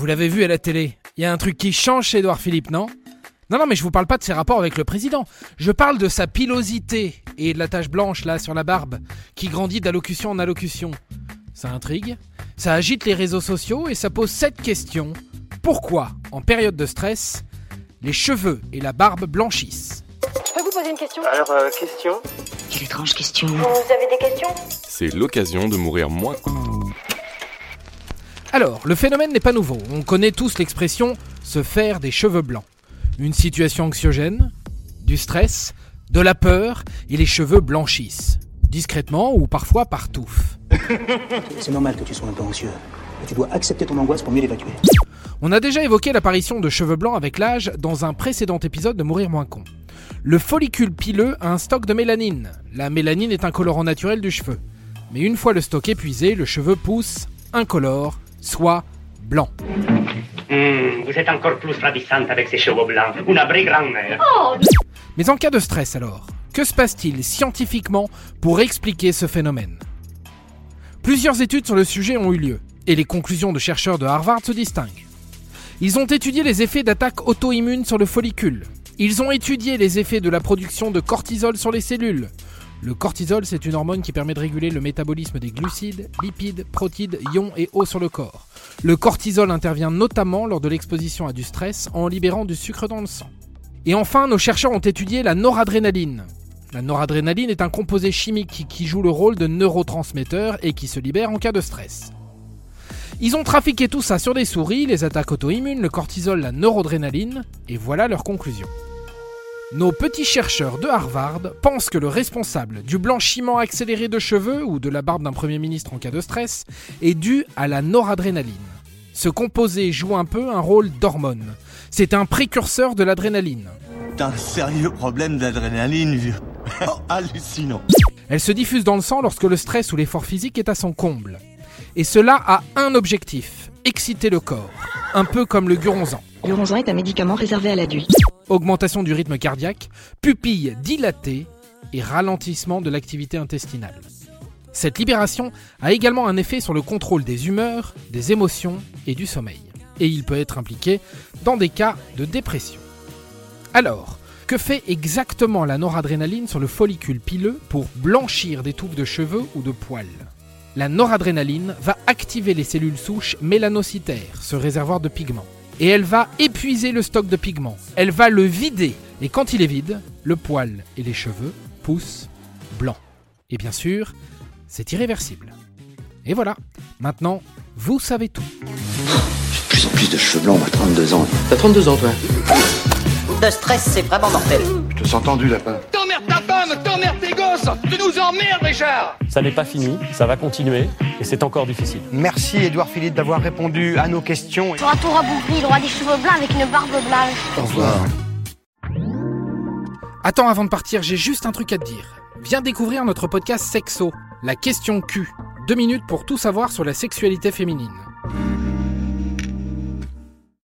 Vous l'avez vu à la télé, il y a un truc qui change chez Edouard Philippe, non? Non, non, mais je vous parle pas de ses rapports avec le président. Je parle de sa pilosité et de la tache blanche là sur la barbe, qui grandit d'allocution en allocution. Ça intrigue, ça agite les réseaux sociaux et ça pose cette question. Pourquoi, en période de stress, les cheveux et la barbe blanchissent? Je peux vous poser une question? Alors, euh, question? Quelle étrange question. Vous avez des questions? C'est l'occasion de mourir moins. Alors, le phénomène n'est pas nouveau. On connaît tous l'expression se faire des cheveux blancs. Une situation anxiogène, du stress, de la peur, et les cheveux blanchissent. Discrètement ou parfois par touffe. C'est normal que tu sois un peu anxieux. Tu dois accepter ton angoisse pour mieux l'évacuer. On a déjà évoqué l'apparition de cheveux blancs avec l'âge dans un précédent épisode de Mourir moins con. Le follicule pileux a un stock de mélanine. La mélanine est un colorant naturel du cheveu. Mais une fois le stock épuisé, le cheveu pousse incolore, soit blanc. Hmm, vous êtes encore plus ravissante avec ces cheveux blancs. Vraie grand-mère. Mais en cas de stress alors, que se passe-t-il scientifiquement pour expliquer ce phénomène? Plusieurs études sur le sujet ont eu lieu, et les conclusions de chercheurs de Harvard se distinguent. Ils ont étudié les effets d'attaque auto-immune sur le follicule. Ils ont étudié les effets de la production de cortisol sur les cellules. Le cortisol, c'est une hormone qui permet de réguler le métabolisme des glucides, lipides, protides, ions et eau sur le corps. Le cortisol intervient notamment lors de l'exposition à du stress en libérant du sucre dans le sang. Et enfin, nos chercheurs ont étudié la noradrénaline. La noradrénaline est un composé chimique qui joue le rôle de neurotransmetteur et qui se libère en cas de stress. Ils ont trafiqué tout ça sur des souris, les attaques auto-immunes, le cortisol, la neurodrénaline, et voilà leur conclusion. Nos petits chercheurs de Harvard pensent que le responsable du blanchiment accéléré de cheveux ou de la barbe d'un Premier ministre en cas de stress est dû à la noradrénaline. Ce composé joue un peu un rôle d'hormone. C'est un précurseur de l'adrénaline. T'as un sérieux problème d'adrénaline, vieux. Oh, hallucinant. Elle se diffuse dans le sang lorsque le stress ou l'effort physique est à son comble. Et cela a un objectif, exciter le corps. Un peu comme le guronzan. L'uronzan est un médicament réservé à l'adulte. Augmentation du rythme cardiaque, pupille dilatée et ralentissement de l'activité intestinale. Cette libération a également un effet sur le contrôle des humeurs, des émotions et du sommeil. Et il peut être impliqué dans des cas de dépression. Alors, que fait exactement la noradrénaline sur le follicule pileux pour blanchir des touffes de cheveux ou de poils? La noradrénaline va activer les cellules souches mélanocytaires, ce réservoir de pigments. Et elle va épuiser le stock de pigments. Elle va le vider. Et quand il est vide, le poil et les cheveux poussent blancs. Et bien sûr, c'est irréversible. Et voilà, maintenant, vous savez tout. J'ai de plus en plus de cheveux blancs, moi, 32 ans. T'as 32 ans, toi Le stress, c'est vraiment mortel. Je te sens tendu, lapin. Tu nous emmerdes, Richard Ça n'est pas fini, ça va continuer et c'est encore difficile. Merci, Edouard Philippe, d'avoir répondu à nos questions. Tu auras tout rabougri, il aura des cheveux blancs avec une barbe blanche. Au revoir. Attends, avant de partir, j'ai juste un truc à te dire. Viens découvrir notre podcast Sexo, la question Q. Deux minutes pour tout savoir sur la sexualité féminine.